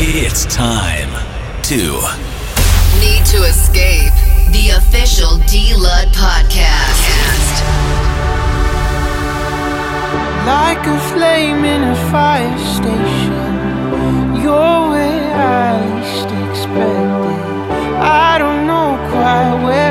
It's time to Need to Escape. The official D-Lud podcast. Like a flame in a fire station, you're where I least expect it. I don't know quite where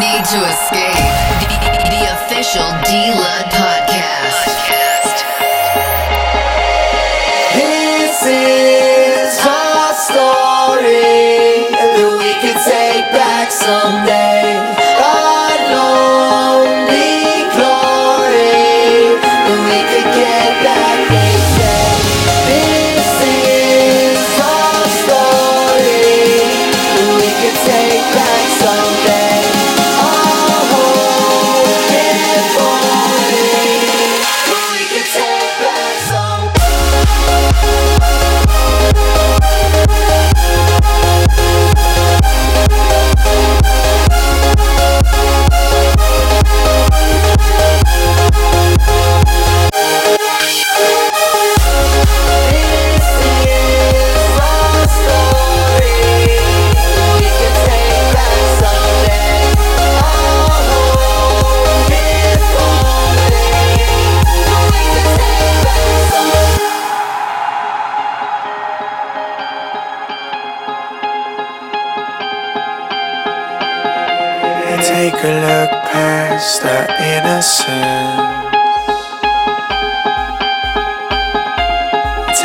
Need to escape. The, the official D Lud podcast. This is our story that we could take back someday.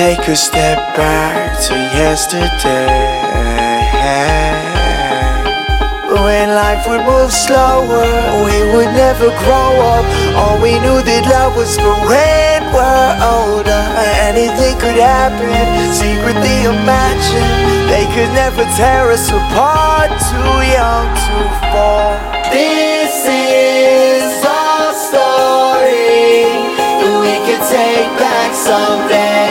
Take a step back to yesterday. When life would move slower, we would never grow up. All we knew that love was for when we're older. Anything could happen, secretly imagine. They could never tear us apart, too young to fall. This is our story we could take back someday.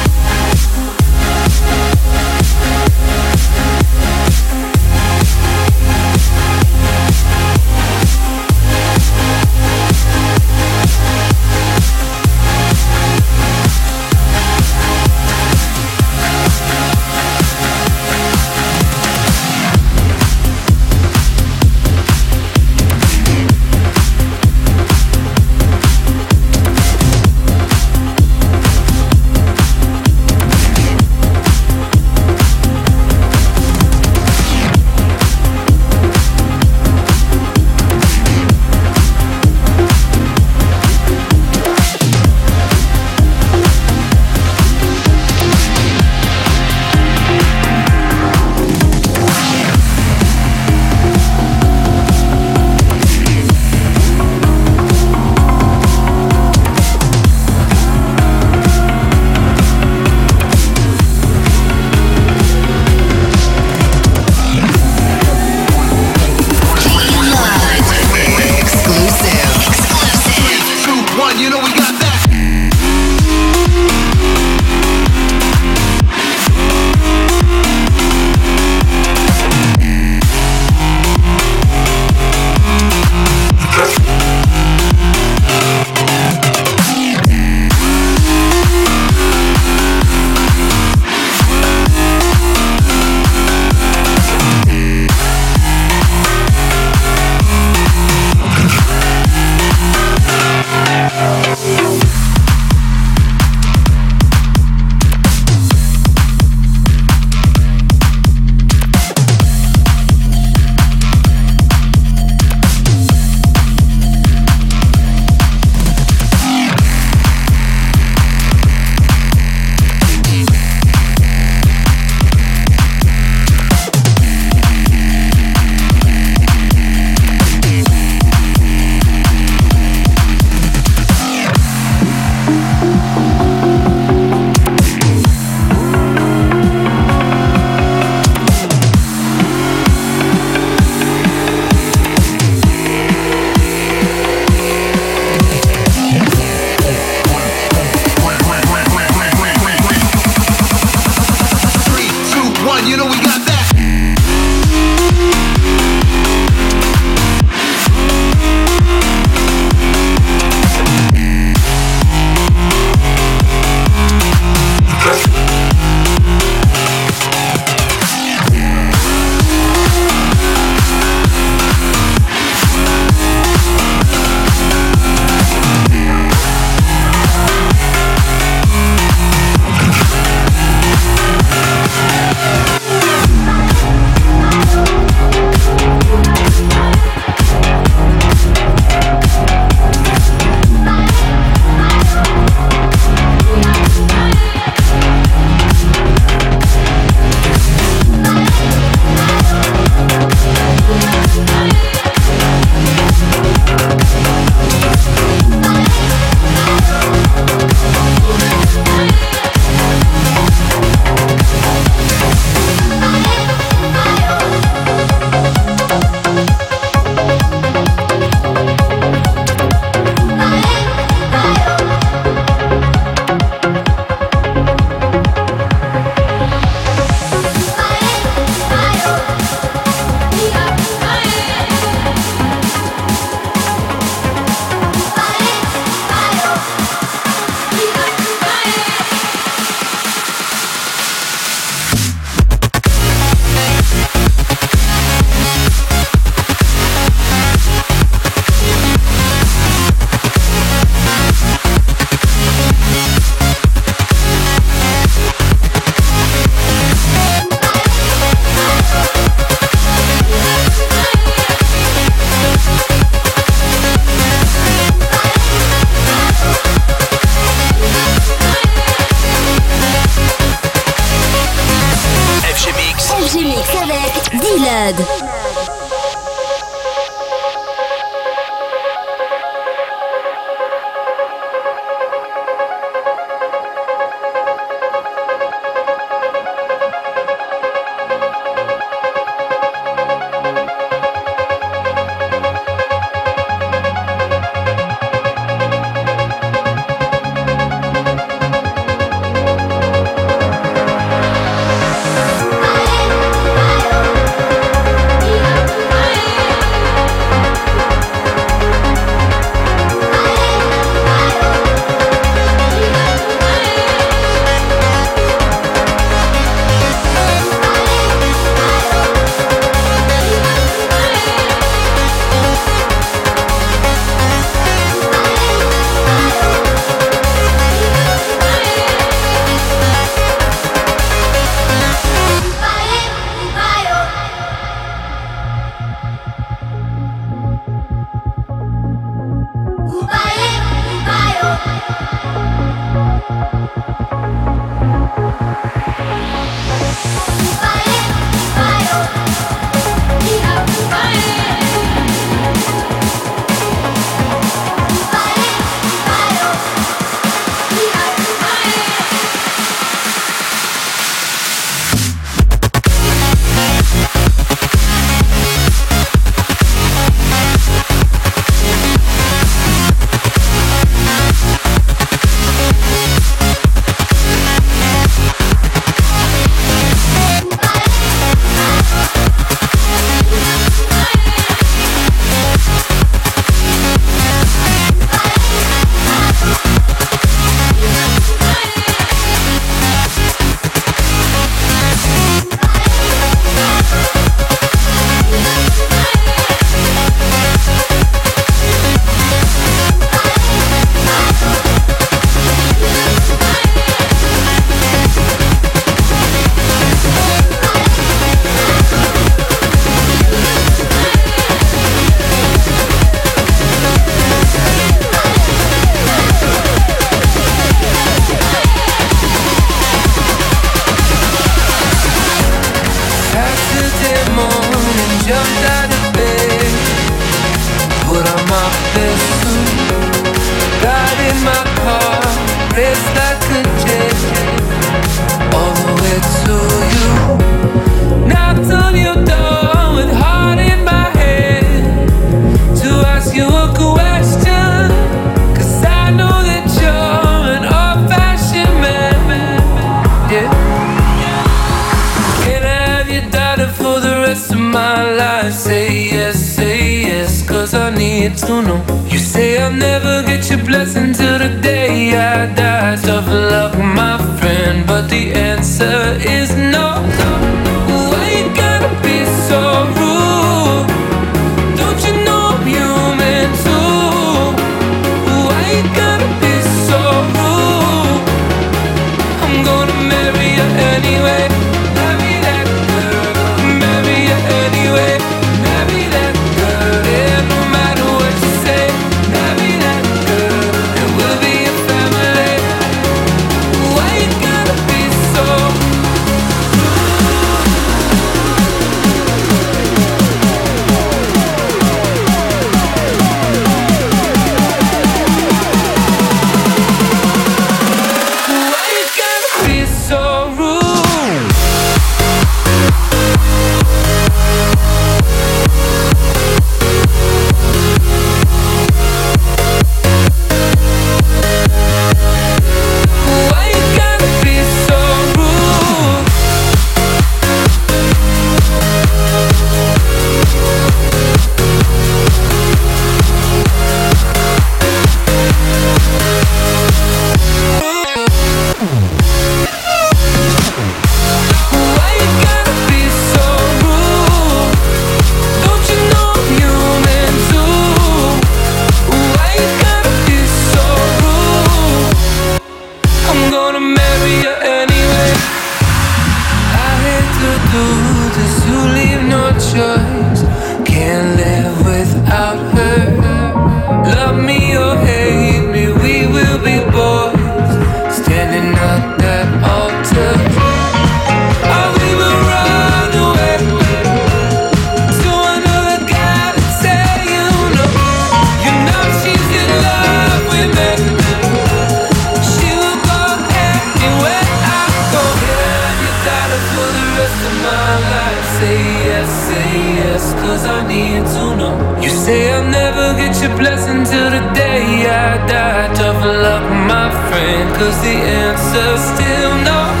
say yes, say yes, cause I need to know. You say I'll never get your blessing till the day I die. Tough luck, my friend, cause the answer's still no.